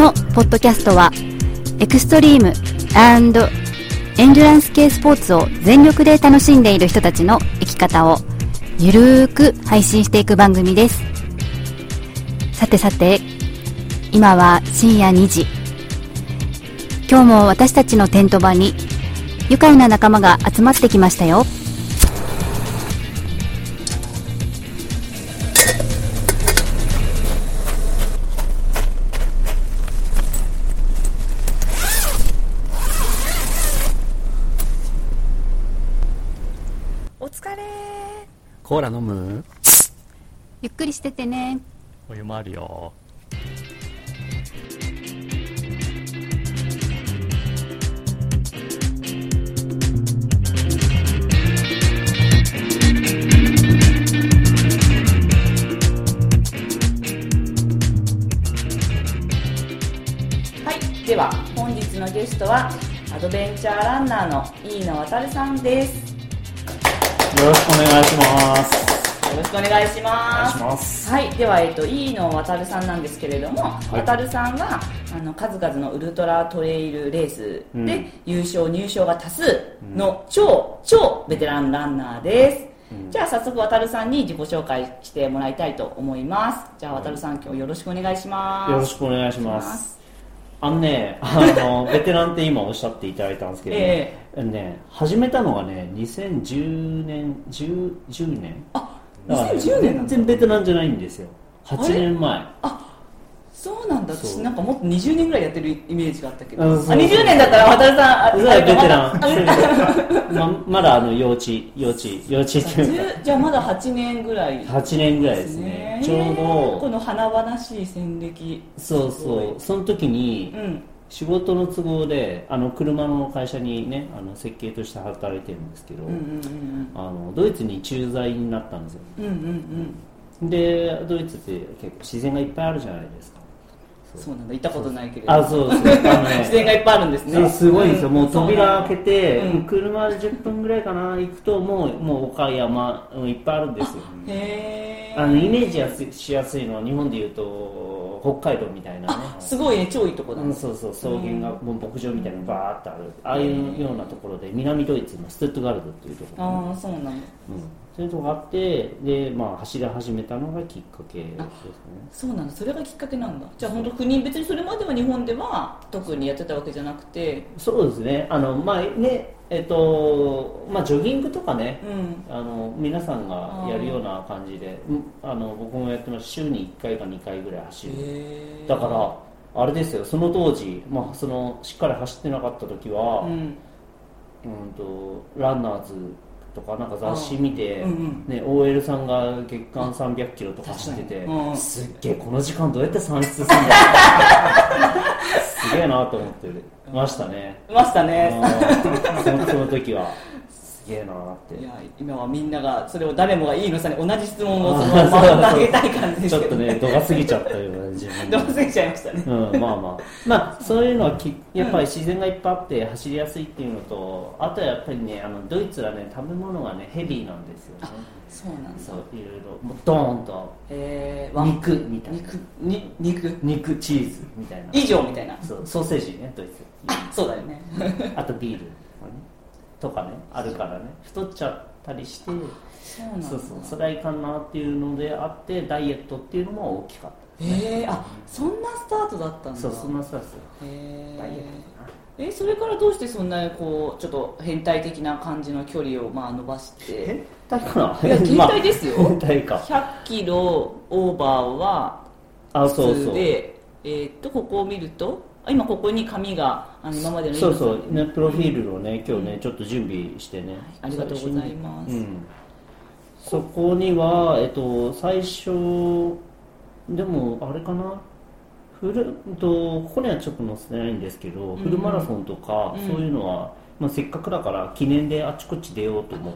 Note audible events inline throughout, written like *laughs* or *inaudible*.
のポッドキャストはエクストリームエンドュランス系スポーツを全力で楽しんでいる人たちの生き方をゆるーく配信していく番組です。さてさて今は深夜2時。今日も私たちのテント場に愉快な仲間が集まってきましたよ。コーラ飲む？ゆっくりしててね。お湯もあるよ。はいでは本日のゲストはアドベンチャーランナーの飯野渉さんですよろしくお願いします。よろしくお願いしますいします。はい、では、えっと、飯野渉さんなんですけれども、い渉さんはあの数々のウルトラトレイルレースで、うん優勝、入賞が多数の超、超ベテランランナーです。じゃあ早速渉さんに自己紹介してもらいたいと思いますじゃあ渉さん今日よろしくお願いしますよろしくお願いします。あのね、あの、ベテランって今おっしゃっていただいたんですけど、えね、始めたのがね、2010年、10, 10年。あだからね2010年全然ベテランじゃないんですよ。8年前。そうなんだ。そう。私なんかもっと20年ぐらいやってるイメージがあったけど、うんそうあ20年だったら渡さんあそれはベテラン。あ。ままだあの幼稚、幼稚、幼稚っていうか、10じゃあまだ8年ぐらい。8年ぐらいですね。ちょうど、この華々しい戦歴。そうそう、その時に、うん仕事の都合であの車の会社にねあの設計として働いてるんですけど、うんうんあのドイツに駐在になったんですよ。うんうんうん。うんでドイツって結構自然がいっぱいあるじゃないですか。そう。なんだ。行ったことないけれど。あそうそう。あのね *laughs* 自然がいっぱいあるんですね。すごいんですよ、もう扉開けて、うん車で10分ぐらいかな。行くともうもう丘山うんいっぱいあるんですよ。へえあのイメージやすしやすいのは日本でいうと北海道みたいなね。すごいね超いいとこだうん、そうそう草原がもう牧場みたいなのがバーってある。ああいうようなところで南ドイツのストゥットガルトっていうところ、ああそうなんだ。うん、そういうとこがあってで、まあ、走り始めたのがきっかけですね。そうなんだ。それがきっかけなんだ。じゃあ本当国別にそれまでは日本では特にやってたわけじゃなくて。そうですね。あのまあねえっとまあジョギングとかねうん。あの皆さんがやるような感じでうんあの僕もやってます。週に1回か2回ぐらい走る。だからあれですよ。その当時、まあ、そのしっかり走ってなかった時は、うん。うんとランナーズとかなんか雑誌見て、あうんうん。ね、OL さんが月間300キロとか走っててうんすっげえこの時間どうやって算出するんだ *laughs* すげえなと思ってましたね。いましたね。うん。その時は。すげえなって。いや今はみんながそれを誰もがいいのさんに同じ質問をそのあまま投げたい感じですけどちょっとね度が過ぎちゃったような自分。どうせちゃいましたね。うん、まあまあ。まあそういうのはきやっぱり自然がいっぱいあって走りやすいっていうのとあとはやっぱりねあのドイツはね食べ物がねヘビーなんですよね。そうなんだ。そういろいろ。もうドーンと。えー、肉みたいな。肉に肉。肉チーズみたいな。以上みたいな。そうソーセージねドイツ。そうだよね。あとビールとかねあるからね太っちゃったりしてそうそうそれはいかんなっていうのであってダイエットっていうのも大きかったえー、あそんなスタートだったんだ。そうそんなスタートへダイエットかえー、それからどうしてそんなこうちょっと変態的な感じの距離をまあ伸ばして？変態かな？いや変態ですよ。*laughs* 変態か。100キロオーバーはあそうそう。でえーっとここを見るとあ今ここに紙があの今までのそうそうねプロフィールをね今日ねちょっと準備してね。ありがとうございます。うん。そこにはえっと最初でもあれかな？フルとここにはちょっと載せてないんですけど、んフルマラソンとか、うん。そういうのは、まあ、せっかくだから記念であちこち出ようと思っ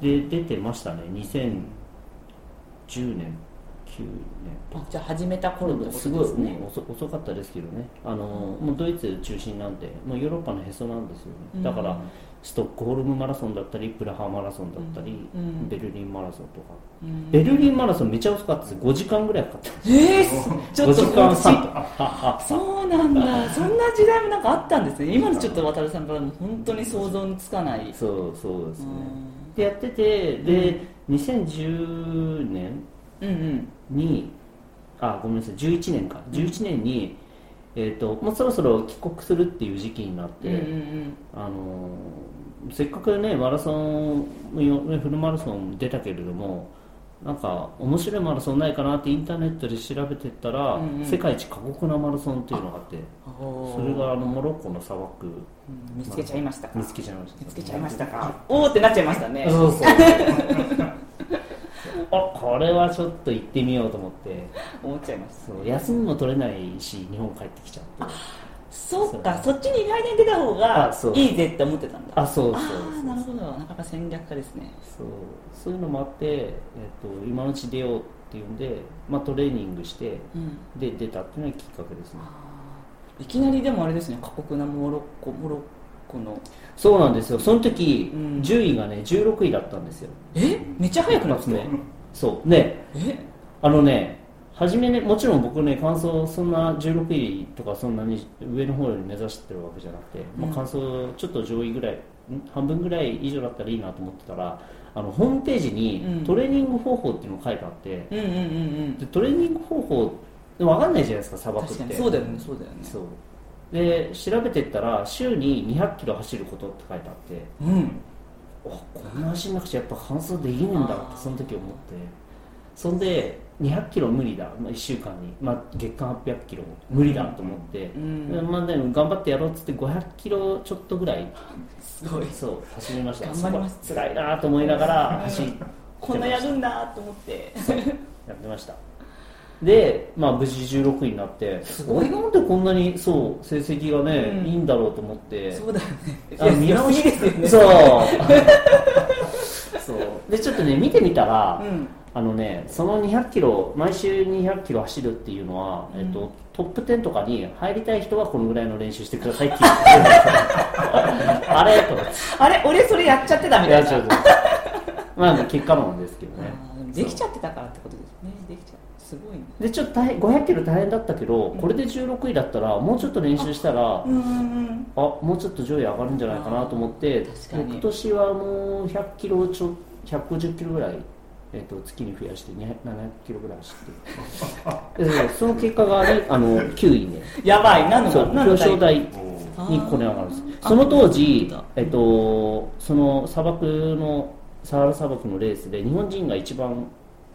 て。で出てましたね。2010年年あじゃあ始めた頃ですすごい、ねね、遅遅かったですけどね。あの、もうドイツ中心なんでもうヨーロッパのへそなんですよね。だから、ストックホルムマラソンだったりプラハマラソンだったり、うん。ベルリンマラソンとか、うん。ベルリンマラソンめっちゃ遅かったです。5時間ぐらいかかったえー、ちょっ5と時間とそうなんだ。そんな時代もなんかあったんですね。今のちょっと渡るさんからも本当に想像につかない。そうそうですね。うん。でやっててで、2010年うんうんにあごめんなさい11年か。11年に、えー、ともうそろそろ帰国するっていう時期になって、うんうんあのーせっかくねマラソンよフルマラソン出たけれどもなんか面白いマラソンないかなってインターネットで調べてったら、うんうん。世界一過酷なマラソンっていうのがあってそれがあのモロッコの砂漠。うん。見つけちゃいましたか。見つけちゃいました。見つけちゃいましたか。おーってなっちゃいましたね。そうそう *laughs* あこれはちょっと行ってみようと思って。思っちゃいます。そう休みも取れないし日本帰ってきちゃって。そっかそっちに来年出た方がいいぜって思ってたんだ。あそうそうあなるほど。なかなか戦略家ですね。そう。そういうのもあって、えっと今のうち出ようっていうんで、まあ、トレーニングしてうん。で出たっていうのがきっかけですね。いきなりでもあれですね。過酷なモロッコモロッコの。そうなんですよ。その時、うん。順位がね16位だったんですよ。え？めっちゃ速くなって。た一発目そう。ね。え？あのね初めねもちろん僕ね感想そんな16位とかそんなに上の方より目指してるわけじゃなくて、まあ、うん。感想ちょっと上位ぐらいん半分ぐらい以上だったらいいなと思ってたらあのホームページにうん。トレーニング方法っていうのが書いてあって、うんうんうんうん。でトレーニング方法分かんないじゃないですか砂漠って。そうだよねそうだよね。そう。で調べてったら週に200キロ走ることって書いてあって。うん。あこんな走んなくちゃやっぱ完走できねえんだってその時思って。そんで200キロ無理だ、まあ、1週間に、まあ、月間800キロ無理だと思って、うんでまあ、でも頑張ってやろうっつって500キロちょっとぐらい。すごい。そう走りました。頑張ります。辛いなと思いながら走 *laughs* こんなやるんだと思って。やってましたで、まあ、無事16位になって俺なんでこんなにそう成績がね、うん。いいんだろうと思って。そうだよね。あ見直しですよねそう。そう。*laughs* でちょっとね見てみたら、うん。あのねその200キロ毎週200キロ走るっていうのは、うん。えっと、トップ10とかに入りたい人はこのぐらいの練習してくださいって言ってあれとあれ俺それやっちゃってたみたいなまあ結果論ですけどね。できちゃってたからってことですすごいね。でちょっと大変500キロ大変だったけどこれで16位だったらもうちょっと練習したらうんうんあもうちょっと上位上がるんじゃないかなと思って今年はもう100キロちょ150キロぐらい、えっと月に増やして200 700キロぐらい走って。る *laughs* でその結果がねあの9位ねやばい。何の表彰台あーにこれ上がるんです。その当時あ、えっと、その砂漠のサハラ砂漠のレースで日本人が一番、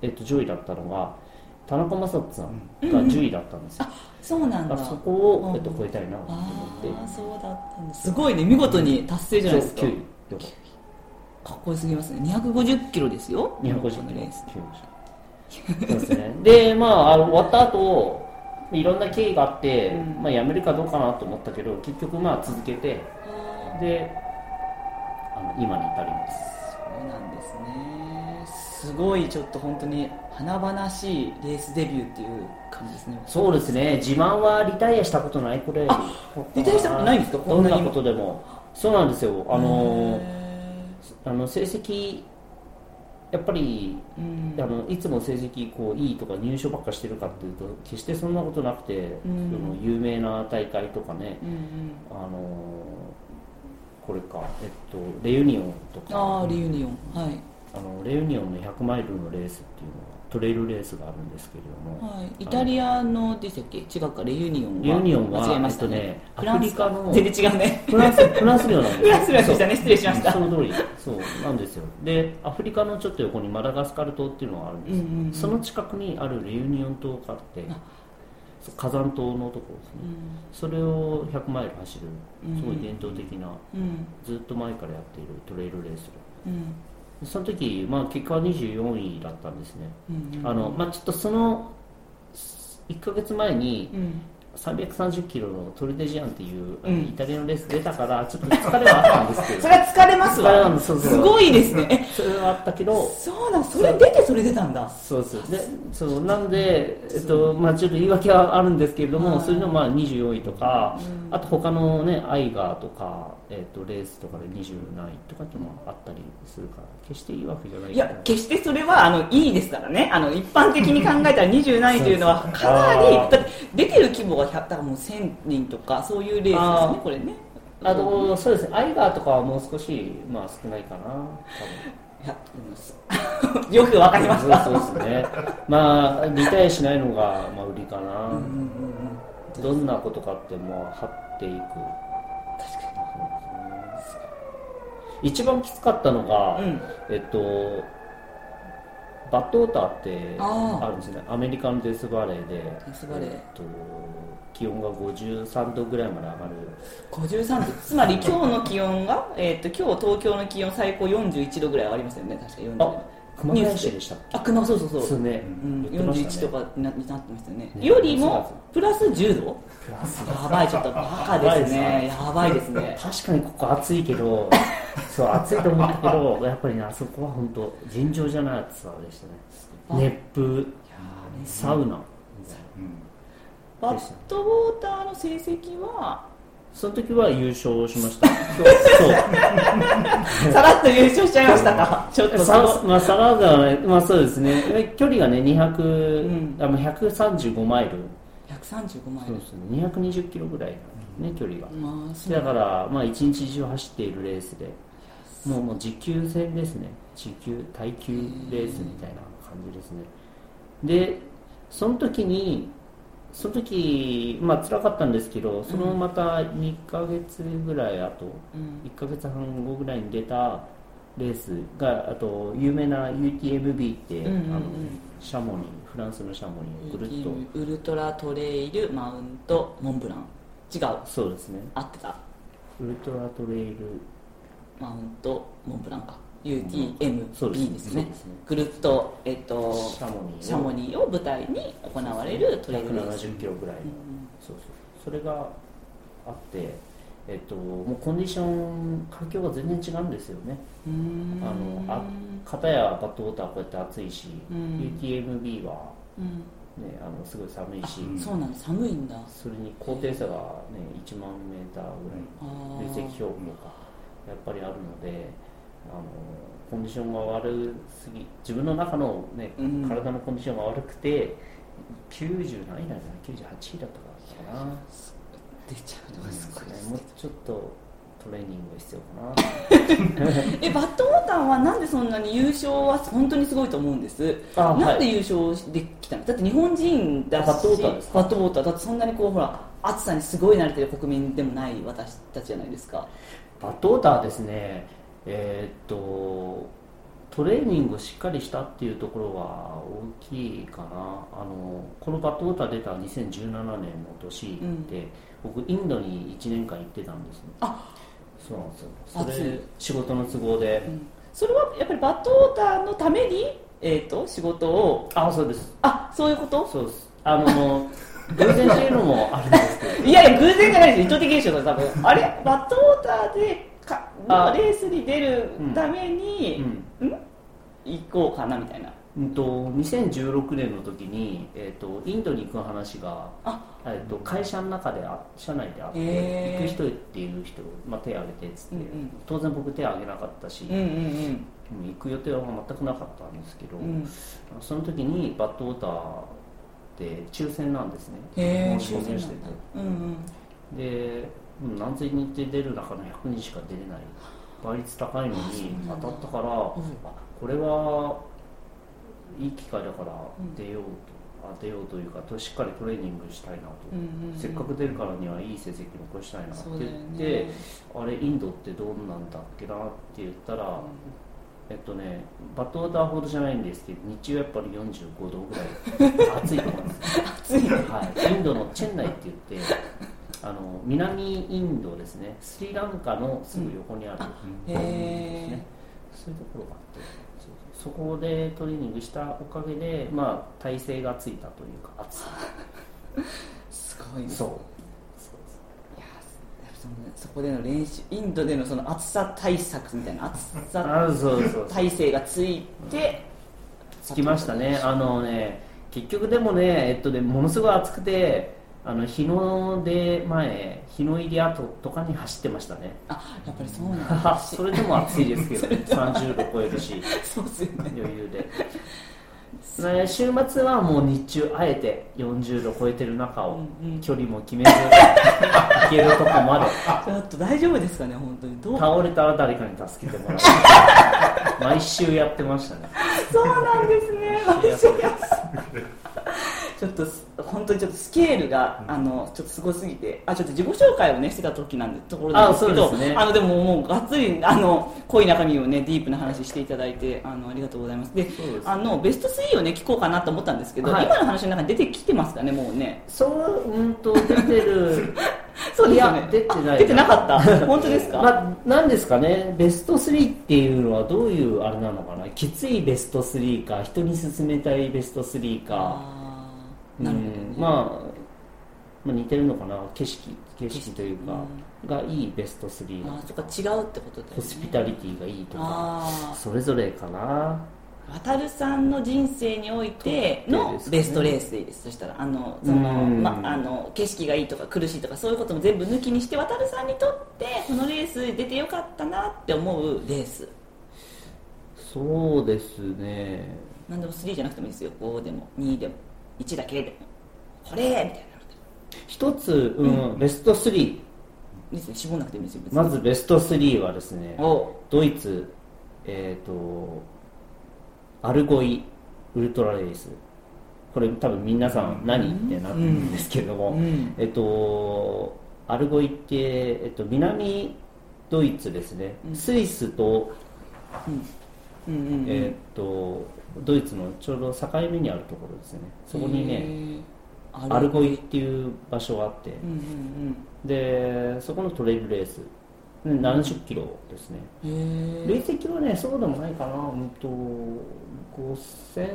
えっと、上位だったのが田中将人さんが10位だったんですよ、そうなんだ。あそこを、うん。えっと、超えたいなと思って。ああそうだったんだすごいね見事に達成じゃないですか。9位よかっかっこよすぎますね。250キロですよ。250こキロのレースそうですね。でまああの終わった後いろんな経緯があって、うん。まあ、辞めるかどうかなと思ったけど結局まあ続けてであの今に至りますそうなんですね。すごいちょっと本当に華々しいレースデビューっていう感じですね。そうですね。自慢はリタイアしたことないこれあリタイアしたことないんですか？どこんなことでも。そうなんですよ。あのへあの成績やっぱりーうん。あのいつも成績こういいとか入賞ばっかしてるかっていうと決してそんなことなくて、うん。その有名な大会とかね、うんうん。あのこれか、えっと、レユニオンとか。ああリユニオン。はい。あのレユニオンの100マイルのレースっていうのはトレイルレースがあるんですけれども、はい、イタリアのでしたっけ？違うか。レユニオンは。レユニオンは間違えましたね,、えっとねフランスアフリカの全然違うね。フランスフランス領なんです *laughs* フランス領でしたね。失礼しました。その通り。そう。なんですよ。でアフリカのちょっと横にマダガスカル島っていうのがあるんです。よ、うんうんうん。その近くにあるレユニオン島があって。あ火山島のところですね、それを100マイル走るうん。すごい伝統的な、うん。ずっと前からやっているトレイルレースで。うん。その時、まあ、結果は24位だったんですね、あのまあ、ちょっとその1ヶ月前にうん330キロのトルデジアンっていう、イタリアのレース出たからちょっと疲れはあったんですけど。それは疲れますわ。はそう。そうすごいですね。え *laughs* それはあったけどそうなんそれ出てそれ出たんだ。そうですでそうなんで、えっとまあ、ちょっと言い訳はあるんですけれども、はいそれでもまあ24位とか、うん。あと他のねアイガーとか、えっとレースとかで20何位とかっていうのもあったりするから決していいわけじゃないいや決してそれはあのいいですからね。あの一般的に考えたら27位というのはかなりだって出てる規模が100だからもう1000人とかそういうレースですねこれね。あのそうですね。アイガーとかはもう少し、まあ、少ないかな多分。いや *laughs* よくわかりました。そうですね。まあリタイアしないのが、まあ、売りかな、うんうんうんどんなことかってもう張っていく確か一番きつかったのが、にうん。えっとバッドウォーターってあるんですね。アメリカンデスバレーでデスバレー。えっと、気温が53度ぐらいまで上がる。53度。つまり *laughs* 今日の気温が、えー、と今日東京の気温最高41度ぐらいありますよね。確か40あ熊谷市でしたあ熊そうそうそう。ですね、うん、言ってました41ねとかになってましたよね。ね。よりもプラス10度？やばいちょっとバカですね。やばいですね。確かにここ暑いけど *laughs* そう暑いと思ったけどやっぱりねあそこは本当尋常じゃない暑さでしたね。熱風。サウナ。バッドウォーターの成績はその時は優勝しました。そう。*laughs* さらっと優勝しちゃいましたか。ちょっとさまあ、佐賀川はね、まあそうですね、距離がね、200、うん。あの135マイル、135マイル。そうですね、220キロぐらいね、距離が。まあだから、まあ、一日中走っているレースで、もうもう持久戦ですね、持久、耐久レースみたいな感じですね。で、その時に、その時、まあ辛かったんですけど、そのまた2ヶ月ぐらい後、うん。1ヶ月半後ぐらいに出たレースがあと有名な UTMB って、うんうんうん。あのシャモニーフランスのシャモニーをぐるっと。ウルトラトレイルマウントモンブラン。違う。そうですね。合ってたウルトラトレイル。マウントモンブランか。UTMB ですね。そうですね。ぐるっと、えっと、シャモニーを。シャモニーを舞台に行われるトレイルレース。170キロぐらいの、うん。そうそう。それがあってえっともうコンディション環境が全然違うんですよね。あのあ片やバッドウォーターこうやって暑いし、うん。UTMB は、うん。ね、あのすごい寒いしそうなんだ。寒いんだ。それに高低差が、ね、1万メーターぐらい累積標高がやっぱりあるのであのコンディションが悪すぎ自分の中の、ねうん。体のコンディションが悪くて90何位だったかな98位だったかな出ちゃうのがすごいですもうちょっとトレーニングが必要かな。*laughs* えバッドウォーターはなんでそんなに優勝は本当にすごいと思うんです？あなんではい優勝できたの？だって日本人だしバッドウォーターですか？バッドウォーターだってそんなにこうほら暑さにすごい慣れてる国民でもない私たちじゃないですか。バッドウォーターですねえーっとトレーニングをしっかりしたっていうところは大きいかな。あのこのバッドウォーター出た2017年の年で、僕インドに1年間行ってたんですね。あそうなんですよ。それ仕事の都合で、それはやっぱりバッドウォーターのために、えー、と仕事を？あそうです。あそういうこと？そうです。あの偶然っていうのもあるんですけど。*laughs* いやいや偶然じゃないです。意図的現象だ多分。あれ？バッドウォーターでかあ。レースに出るためうに、ん？行こうかなみたいな。うんと2016年の時に、えー、とインドに行く話があ。えっと会社の中であ社内であってへー。行く人っていう人、まあ、手を挙げてっつって、うんうん。当然僕手を挙げなかったし、うんうんうん。うん行く予定は全くなかったんですけど、うん。その時にバッドウォーターって抽選なんですね。申し込みをしてて。うんうんでうん何千人って出る中の100人しか出れない倍率高いのに当たったから、これはいい機会だから出ようと、あ出ようというかとしっかりトレーニングしたいなと、うんうんうん。せっかく出るからにはいい成績残したいなって言って、ねあれインドってどうなんだっけなって言ったら、えっとねバッドウォーターほどじゃないんですけど日中やっぱり45度ぐらい暑いと思います *laughs* 暑いはい、インドのチェンナイって言ってあの南インドですね。スリランカのすぐ横にある、へえそういうところがあってそこでトレーニングしたおかげで、まあ、体勢がついたというか暑さ。そ *laughs* すごいですそういやそのそこでの練習インドでのその暑さ対策みたいな暑さあそうそうそう。体制がついてつきましたね。あのね結局でもねえっとねものすごい暑くてあの日の出前日の入り後とかに走ってましたね。あやっぱりそうなんだ。*laughs* それでも暑いですけどね。*laughs* 30度超えるし。そうですよね。余裕で。ね週末はもう日中あえて40度超えてる中を距離も決めず *laughs* 行けるとこまで。ちょっと大丈夫ですかね本当に。どう？倒れたら誰かに助けてもらう毎週やってましたね。そうなんですね。毎週やちょっとす本当にちょっとスケールが、あのちょっとすごすぎてあちょっと自己紹介をねしてた時なんでところなんですけどあですね。あのでももうがっつりあの濃い中身をねディープな話していただいてあのありがとうございます。でそうですあのベスト3をね聞こうかなと思ったんですけど、はい。今の話の中に出てきてますかねもうね。そううんと出てる。*laughs* そうですよね。いや出てないあ出てなかった。*laughs* 本当ですか、まあ、なんですかね。ベスト3っていうのはどういうあれなのかな。きついベスト3か人に勧めたいベスト3かなるほど、ね。うん。まあ、まあ似てるのかな。景色景色というか、がいいベスト3あーそっか違うってことだよね。ホスピタリティがいいとかあそれぞれかな。ー渡るさんの人生においてのベストレースでいいです。そしたらあのその、うん。ま、あの景色がいいとか苦しいとかそういうことも全部抜きにして渡るさんにとってこのレース出てよかったなって思うレース。そうですね。何でも3じゃなくてもいいですよ。5でも2でも1だけで。もこれみたいな一つ、うんベスト3いいですよ絞んなくてもいいですよまずベスト3はですねお。ドイツえっ、とアルゴイウルトラレース。これ多分皆さん何ってなってるんですけれども、うん。えっとアルゴイって、えっと、南ドイツですね、うん。スイスと,、うん。うんうんえっとドイツのちょうど境目にあるところですね。そこにねねアルゴイっていう場所があって。うんうんでそこのトレイルレース。で70キロですね。うんへ累積はねそうでもないかな。うんと5000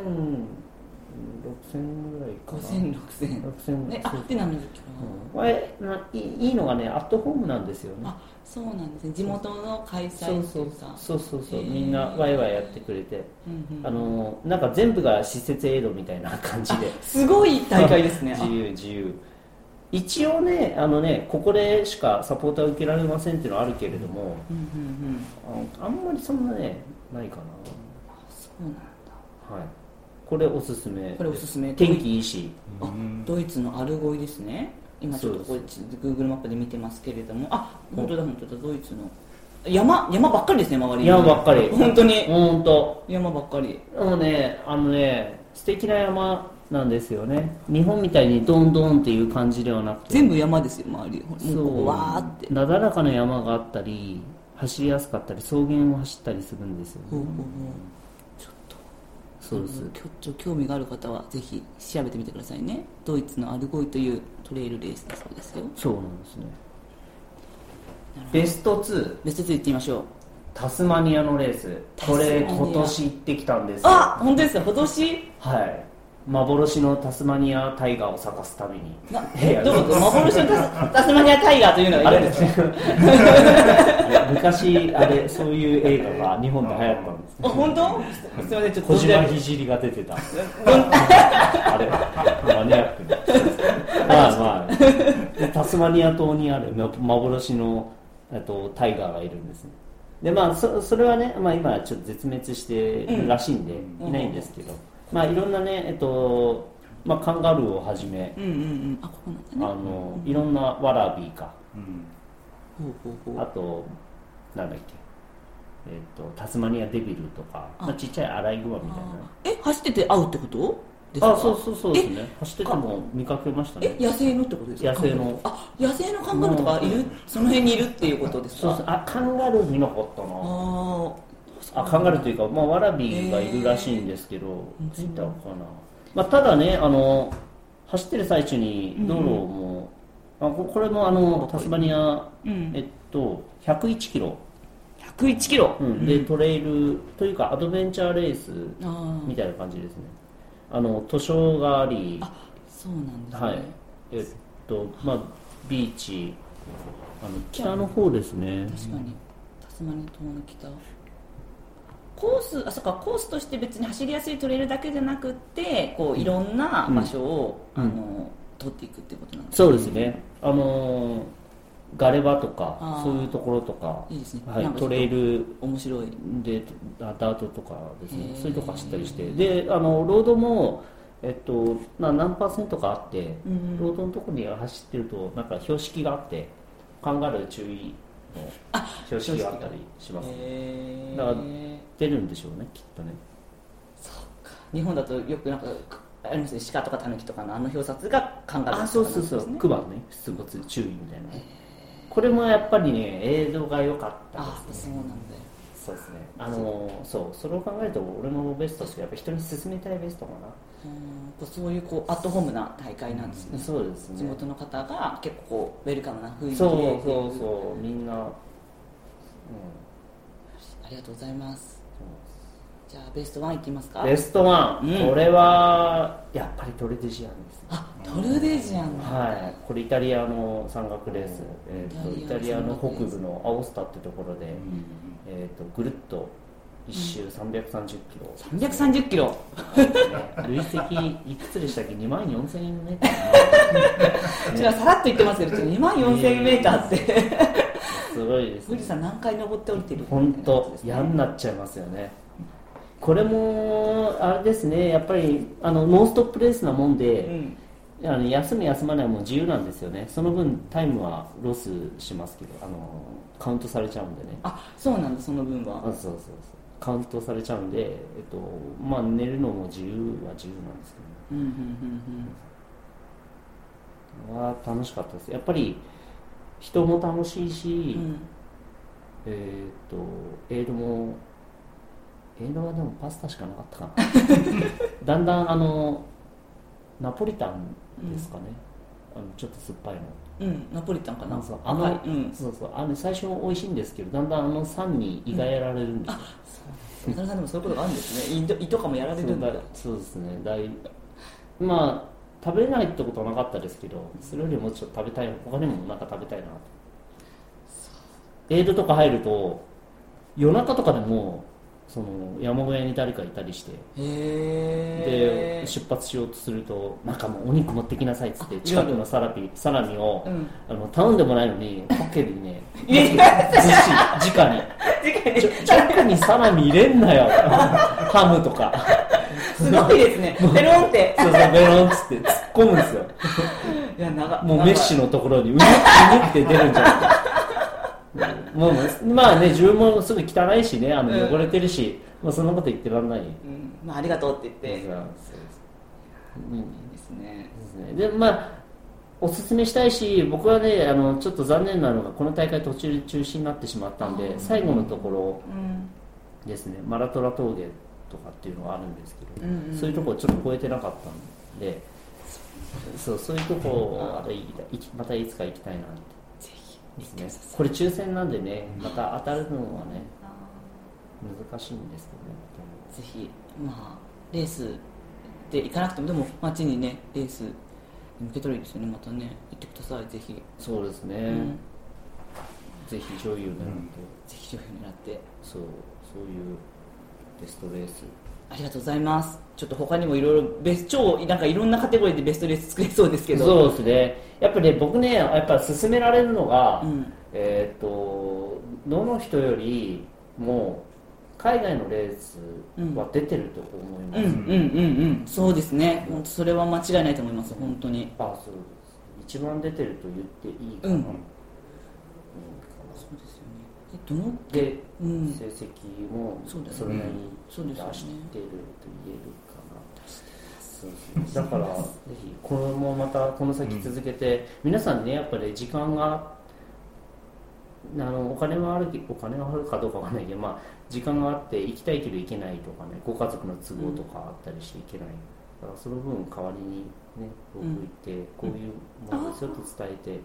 6000ぐらいかな。5000 6000 6000ねあそうで70キロ、うん。これないいいいのがねアットホームなんですよね。あそうなんですね。地元の開催そうそうっていう。かそうそうそう。みんなワイワイやってくれて。うんうんあのなんか全部が施設エイドみたいな感じで。すごい大会ですね。*laughs* 自由自由。一応ねあのねここでしかサポーター受けられませんっていうのはあるけれどもうんうんうんああんまりそんなねないかそうなんだ。なはいこれおすすめ。これおすすめ。天気いいし。あドイツのアルゴイですね。今ちょっとこれ Google マップで見てますけれども。あ本当だ本当だ。ドイツの。山山ばっかりですね周りに。山ばっかり。*laughs* 本当に。本当。山ばっかり。もうねあのね素敵な山なんですよね。日本みたいにドンドンっていう感じではなくて。全部山ですよ周り。そう。わーって。なだらかな山があったり走りやすかったり草原を走ったりするんですよ、ほうほうほうそうです。んちょ興味がある方はぜひ調べてみてくださいね。ドイツのアルゴイというトレイルレースだそうですよ。そうなんですね。ベスト2ベスト2いってみましょう。タスマニアのレース。これ今年行ってきたんですよ。あ本当ですか？今年？はい。幻のタスマニアタイガーを探すために。などういうこと幻のタスタスマニアタイガーというのがいるんですね *laughs* 昔あれそういう映画が日本で流行ったんですあ本当？すみませんちょっと。小島聖が出てた。あれマニアックにまあまあ。でタスマニア島にあるま幻のえっとタイガーがいるんですね。でまあそそれはね、まあ、今ちょっと絶滅してるらしいんで、うん。いないんですけど、まあいろんなねえっとまあカンガルーをはじめうんうんうん。あのいろんなワラビーかほうほうほうあとなんだっけ？えっとタスマニアデビルとか。あ。まあ、ちっちゃいアライグマみたいな。え走ってて会うってこと？ですか？あそうそうそうですね。走ってても見かけましたね。え野生のってことですか？野生の。あ野生のカンガルーとかいる？その辺にいるっていうことですか？そうそう。あカンガルー見なかったなああカンガルーというか、まあ、ワラビーがいるらしいんですけど、見たかな、まあ、ただねあの走ってる最中に道路も、あここれもあのタスマニア、うん。えっと101キロ、あ101キロ、うん。でトレイルというかアドベンチャーレースあみたいな感じですね。あの図書がありあそうなんですね、はい。えとまあビーチあの北の方ですね。確かに。タスマニア島の北。コースあそっかコースとして別に走りやすいトレイルだけじゃなくってこういろんな場所を、うん。あの取っていくっていうことなんですそうですね。あのーガレバとかそういうところとかいいですね。はいトレイル面白い。でダダートとかですね。そういうとこ走ったりして。であのロードもえっと、まあ、何パーセントかあって、うんうん。ロードのところに走ってるとなんか標識があってカンガルー注意の標識があったりします、へだからー。出るんでしょうねきっとね。日本だとよくなんかありますね。鹿とかタヌキとかのあの表札がカンガルーあそうそうそう。クマね出没注意みたいなこれもやっぱりね映像が良かったあですね。そうなんだ。よそうですね。あのそうそれを考えると俺のベストってやっぱ人に勧めたいベストかな。うんそういうこうアットホームな大会なんですね、そうですね。地元の方が結構こうウェルカムな雰囲気で。そうそうそうみんな、うん、ありがとうございますじゃあベストワンいきますか。ベストワン、うん。これはやっぱりトルデジアンですね。あトルデジアンだ。はい、これイタリアの山岳レース、えー、とイイタリアの北部のアオスタってところで、えー、とぐるっと一周330キロ、330キロ。累積いくつでしたっけ？2万4000円メーターじゃあさらっと言ってますけど2万4000メーターって。すごいですね。富士山何回登って降りてる本当嫌になっちゃいますよねこれもあれですね。やっぱりあのノンストップレースなもんうで、ん。あの休む休まないはもう自由なんですよね。その分タイムはロスしますけどあのカウントされちゃうんでね。あそうなんだその分は。あそうそうそう。カウントされちゃうんで、えっとまあ、寝るのも自由は自由なんですけうんうんうんどは楽しかったです。やっぱり人も楽しいし、うんうん。えーっとエールもエールはでもパスタしかなかったかな。*laughs* だんだんあのナポリタンですかね、あのちょっと酸っぱいの。うんナポリタンかな。そうあの、はいうん。そうそうあの最初美味しいんですけどだんだんあの酸に胃がやられるんですよ、渡さんでもそういうことがあるんですね。胃と胃とかもやられるんだ。そうだそうですね。大まあ食べれないってことはなかったですけどそれよりもちょっと食べたい他にもなんか食べたいなと。エイドとか入ると夜中とかでもその山小屋に誰かいたりしてで出発しようとするとなんかもうお肉持ってきなさいっつってあ近くのサラピサラミを、うん。あの頼んでもないのにポッケにねずっし直に。直に。サラミ入れんなよ。*laughs* ハムとか。すごいですね。ペロンって。そうそうベロンっつって突っ込むんですよ。いや長もうメッシュのところにうにうにって出るんじゃないかもうまあね自分もすぐ汚いしねあのうん。汚れてるし、まあ、そんなこと言ってらんない、うん。まあありがとうって言って。そうですね。でまあおすすめしたいし僕はねあのちょっと残念なのがこの大会途中で中止になってしまったんで最後のところうん。ですねマラトラ峠とかっていうのがあるんですけど、うんうんそういうところちょっと超えてなかったんでそうそういうとこをまたいつか行きたいなってですね。これ抽選なんでねまた当たるのはね難しいんですけぜひまあレースで行かなくてもでも街にねレースに向けたらいいですよね。またね行ってください。ぜひ、どそうですね、うん。ぜひ女優狙って、ぜひ商品狙って。そうそういうベストレースありがとうございます。ちょっと他にもいろいろベス超なんかいろんなカテゴリーでベストレース作れそうですけど。そうですね。やっぱり、ね、僕ねやっぱ勧められるのが、うん。えっ、とどの人よりも海外のレースは出てると思います、うんうんうんうん。そうですね。本当それは間違いないと思います本当に。あそうです。一番出てると言っていいかな、うん。かそうですよね。えどのなで、うん。成績もそれなりに出してると言えるかな、そうそうだからぜひこれもまたこの先続けて、皆さんねやっぱり時間があのお金があるお金があるかどうかわかんないけど、まあ、時間があって行きたいけど行けないとかねご家族の都合とかあったりして行けない、だからその分代わりにね僕行って、こういうものですよと伝えて、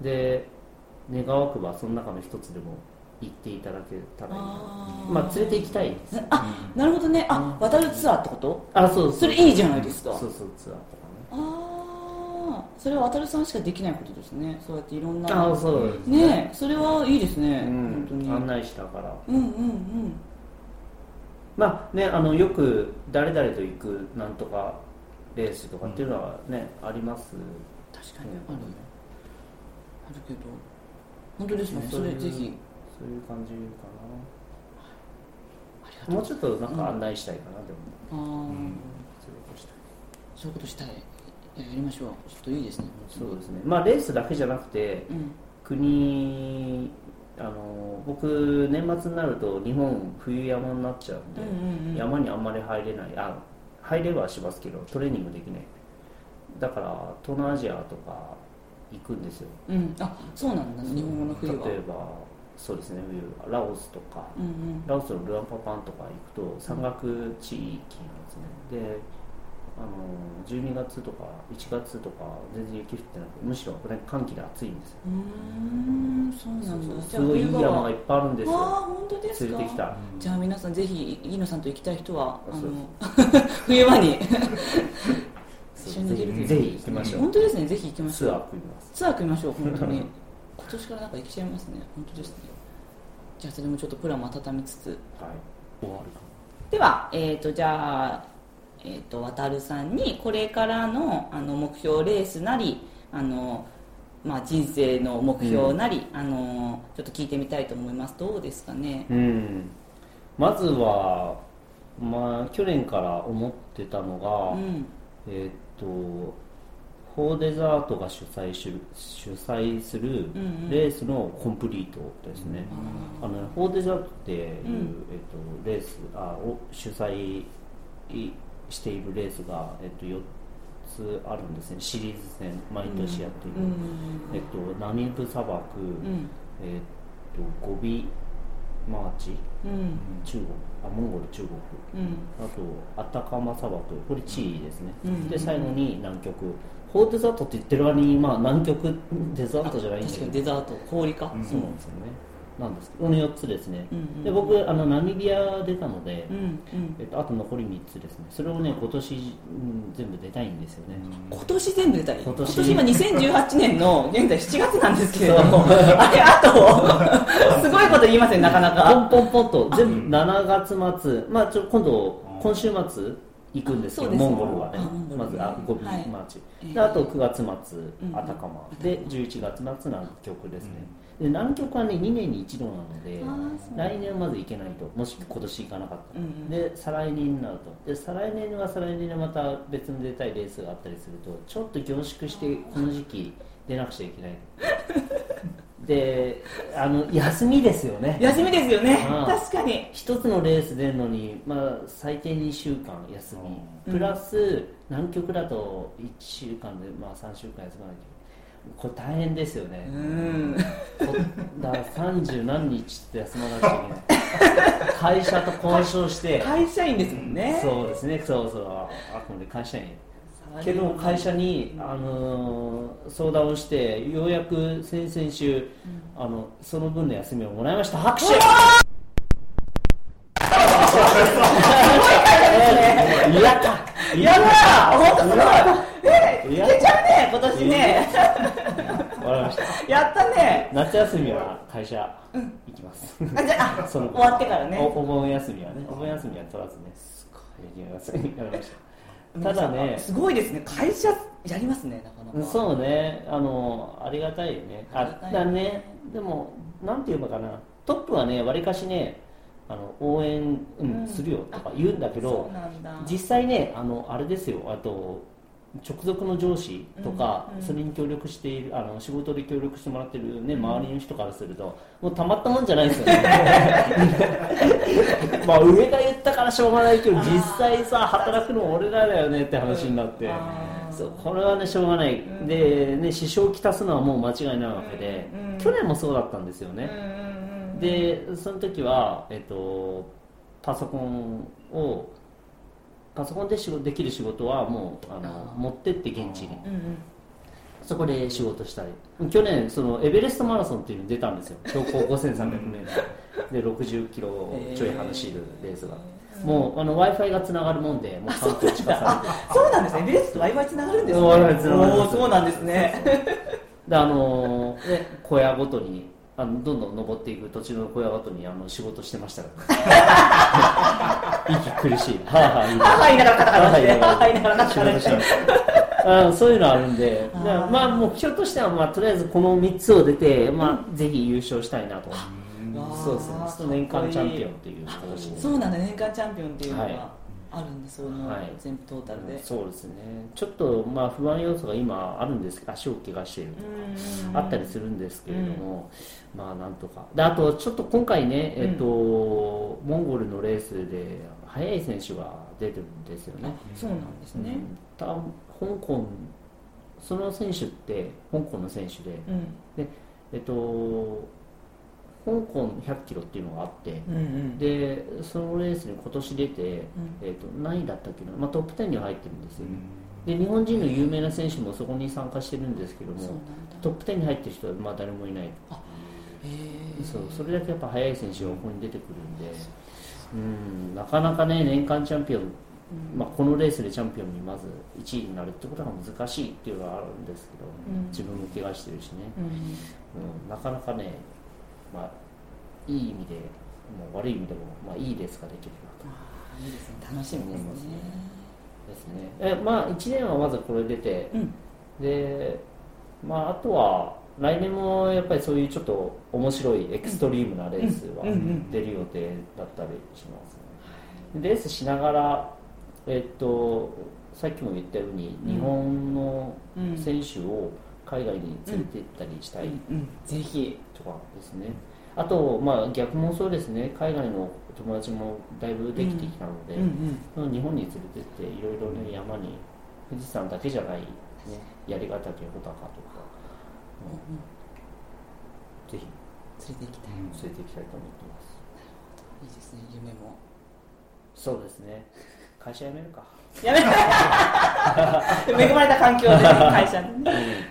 で願わくばその中の一つでも行っていただけたらいいな。まあ連れて行きたいです。あなるほどね。あ渡るツアーってこと？あそうそうそれいいじゃないですか。そうそうツアーとかね。ああそれは渡さんしかできないことですね。そうやっていろんな。ああそうですね。えそれはいいですね、うん。本当に。案内したから。うんうんうん。まあねあのよく誰々と行くなんとかレースとかっていうのはね、あります？確かにあるあるけど本当ですね。それぜひ。そういう感じかな。もうちょっとなんか案内したいかな、でも。ういうことしたいそういうことしたい。やりましょう。ちょっといいですね。そうですね。まあレースだけじゃなくてうん国あの僕年末になると日本冬山になっちゃうんで、うんうんうん。山にあんまり入れない。あ入れはしますけどトレーニングできない。だから東南アジアとか行くんですよ。うん。あそうなんだ。日本語の冬は。例えばそうですね。冬ラオスとか。うんうん。ラオスのルアンパパンとか行くと山岳地域なんですね。であの12月とか1月とか全然雪降ってなくてむしろこれ寒気で暑いんですよ。うーん。そうなんだ。すごいいい山がいっぱいあるんですよ。ああ本当ですか？連れてきた。じゃあ皆さんぜひ飯野さんと行きたい人はあの *laughs* 冬場にぜひ行きましょう。本当ですねぜひ行きましょう。ツアー組みますツアー組みましょう本当に。今年からなんか行けちゃいますね。本当ですね。じゃあそれもちょっとプランも温めつつはい。終わるかでは、えー、とじゃあ、えー、と渡るさんにこれからのあの目標レースなりあの、まあ、人生の目標なり、あのちょっと聞いてみたいと思います。どうですかね？うん。まずはまあ去年から思ってたのが、うん。えーっとフォーデザートが主催し主催するうんうん。レースのコンプリートですね、あのフォーデザートっていう、ん。えっと、レースあを主催しているレースが、えっと、4つあるんですね。シリーズ戦毎年やっている、うん。えっと、ナミブ砂漠、うん。えっと、ゴビマーチ？うん。中国。あモンゴル中国。うん。あとアタカマ砂漠これチリですね、うん。で最後に南極。フォーデザートって言ってる割に、まあ、南極デザートじゃないんだ確けど。かにデザート。氷か、そうなんですよねなんですけどこの4つですね、うんうんで僕あのナミビア出たので、うんうん。えっと、あと残り3つですね。それをね今年、うん全部出たいんですよね、今年全部出たり今年。今2018年の現在7月なんですけれども。あれあと。*laughs* すごいこと言いませんなかなポかンポンポンと全部7月末、まあ、ちょ今度今週末行くんですけどそうですモンゴルはね。まずあゴビマはい。ーチ、ええであと9月末、うん。アタカマ。で11月末南極ですね、で南極はね2年に一度なので来年はまず行けないと。もし今年行かなかった。ら、うんうん。で再来年になると。で再来年は再来年でまた別に出たいレースがあったりするとちょっと凝縮してこの時期出なくちゃいけない。*laughs* であの休みですよね。休みですよね。確かに。一つのレース出るのに、まあ、最低2週間休み、プラス南極だと1週間で、まあ、3週間休まなきゃこれ大変ですよね、うん。こだから30何日って休まなきゃいけない。会社と交渉して。会社員ですもんね。そうですね。そうそう。あこれ会社員。けど会社に、あのー相談をしてようやく先々週、あのその分の休みをもらいました。拍手。*laughs* やったやった本当すごいえやいけちゃうね今年ね。わかりました。やったね。夏休みは会社行きます、あじゃあ *laughs* その終わってからね。おお盆休みはね。お盆休みは取らずね。すごいやりますやりました。ただねすごいですね。会社やりますねなかなか。そうね。あのありがたいよね。あありがたいだね。でもなんていうのかな。トップはねわりかしねあの応援、うんうん。するよ。とか言うんだけど実際ねあのあれですよ。あと直属の上司とか、それに協力しているあの仕事で協力してもらってる、ね周りの人からするともうたまったもんじゃないですよ。ね *laughs* まあ上が言ったからしょうがないけど実際さ働くの俺らだよねって話になって、そうこれはねしょうがない、ん。で、ね、支障をきたすのはもう間違いないわけで、うん去年もそうだったんですよね、でその時は、えっと、パソコンをパソコンで仕事できる仕事はもうあの持ってって現地に。うんうん。そこで仕事したり。去年そのエベレストマラソンっていうのに出たんですよ。*laughs* 標高 5300m で60キロちょい走るレースが。もうあの w i f i がつながるもんでもう環境近さ *laughs* そうなんですね。レースと Wi-Fi つながるんですね。そうなんですね。であのーね、小屋ごとにあのどんどん登っていく途中の小屋ごとにあの仕事してましたから、ね、*laughs* 息苦しい。はあはあ言いながらはいながらカタカタして、はいはいながら仕事して。あそういうのあるんで。あまあ目標としては、まあ、とりあえずこの3つを出て、まあ、ぜひ優勝したいなと、そうですね。年間チャンピオンという形で。そうなんだ、年間チャンピオンっていうのは。い。があるんで、そのはい。全部トータルで。そうですね。ちょっとまあ不安要素が今あるんです足を怪我しているとかうん。あったりするんですけれども、まあなんとか。であとちょっと今回ね、えっとモンゴルのレースで速い選手が出てるんですよあね、そうなんですね。うん。た香港その選手って香港の選手で、うん。えっと香港100キロっていうのがあって、うんうん。でそのレースに今年出て、うん。えっと何位だったっけな、まあ、トップ10には入ってるんですよね、で日本人の有名な選手もそこに参加してるんですけども。トップ10に入ってる人はまあ誰もいないへー。そうそれだけやっぱ速い選手がここに出てくるんでう。んなかなかね年間チャンピオン、まあ、このレースでチャンピオンにまず1位になるってことが難しいっていうのはあるんですけど、うん。自分も怪我してるしね、うん。うん、なかなかね、まあ、いい意味でもう悪い意味でも、まあ、いいレースができるなといいですね。楽しみですね。ですねえまあ1年はまずこれ出てうん。でまああとは来年もやっぱりそういうちょっと面白いエクストリームなレースは出る予定だったりしますねレースしながらえっとさっきも言ったようにうん日本のうん選手を海外に連れて行ったりしたいうん。ぜひ。とかですねあとまあ逆もそうですね海外の友達もだいぶできてきたので、うんうん。日本に連れてっていろいろね山に富士山だけじゃない、ね、槍ヶ岳穂高とか、うんぜひ連れて行きたい。連れて行きたいと思ってますいいですね、夢も。そうですね会社辞めるか、やめ *laughs* 恵まれた環境でね、会社でね。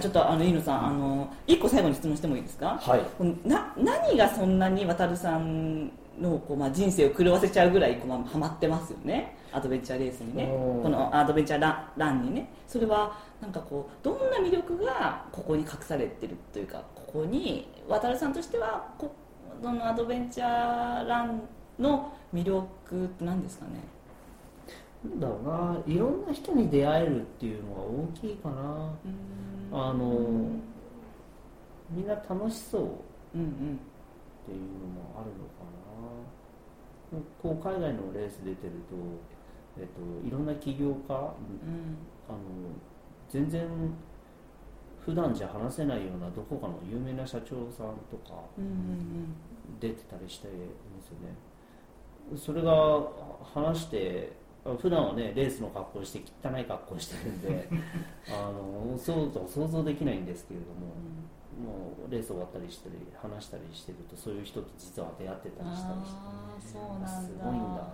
ちょっとあの飯野さん、あの一個最後に質問してもいいですか？はいな何がそんなに渡さんのこうまあ人生を狂わせちゃうぐらいこうまあハマってますよね？アドベンチャーレースにね、このアドベンチャーランランにね、それはなんかこうどんな魅力がここに隠されてるというか、ここに渡さんとしてはこそのアドベンチャーランの魅力って何ですかね？なんだろうな。いろんな人に出会えるっていうのが大きいかな。あのみんな楽しそうっていうのもあるのかな。こう海外のレース出てると、えっと、いろんな起業家うん。あの全然普段じゃ話せないようなどこかの有名な社長さんとか出てたりしてるんですよね。それが話してあ普段はねレースの格好して汚い格好してるんで *laughs* あのそうと想像できないんですけれども、もうレース終わったりしたり話したりしてるとそういう人と実は出会ってたりしたりしてああそうなんだすごいんだ。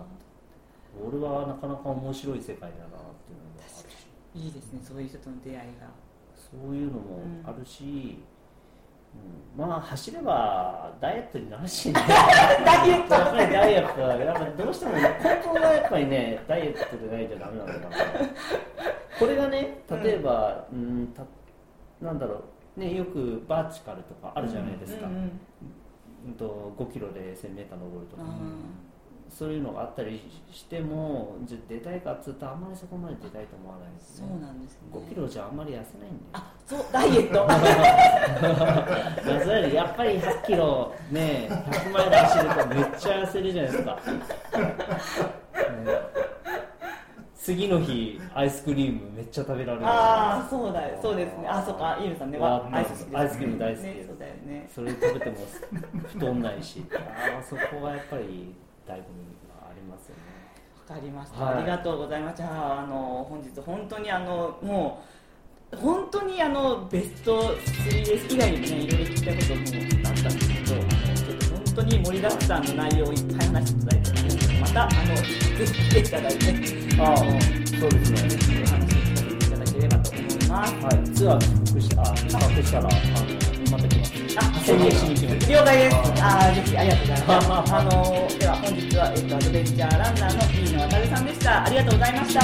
俺はなかなか面白い世界だなっていうのがあるし。いいですねそういう人との出会いが。そういうのもあるし、うんまあ走ればダイエットになるしね。*laughs* ダイエット。やっぱりダイエットはやっぱりどうしてもね根本がやっぱりねダイエットでないとダメなんだな。これがね例えば、うん、たなんだろう。ねよくバーチカルとかあるじゃないですか、うんうんうんと5キロで 1000m 登るとか、あそういうのがあったりしてもじゃあ出たいかっつうとあんまりそこまで出たいと思わないでーそうすねなんですね。5キロじゃあんまり痩せないんであそうダイエット。*laughs* やっぱり100キロね100マイル走るとめっちゃ痩せるじゃないですか、ね。次の日アイスクリームめっちゃ食べられる。ああそうだよ。そうですね。あそうか。イールさんね。アイスね。アイスクリーム大好きねそうだよね。それ食べても太んないし。あーそこがやっぱり醍醐味がありますよね。わかりました、はい。ありがとうございます。じゃああの本日本当にあのもう本当にあのベスト 3S 以外にもねいろいろ聞きたいこともあったんですけどあのちょっと本当に盛りだくさんの内容をいっぱい話していただいてまたあのぜひ来ていただいてああそうですね。お話を聞かせていただければと思います。はい。ツアー帰国したあ帰国したらあのまた来ますあ、宣言しに来ます了解です。あー、ぜひありがとうございます。あのー、では本日は、えっと、アドベンチャーランナーの P の渡さんでした。ありがとうございました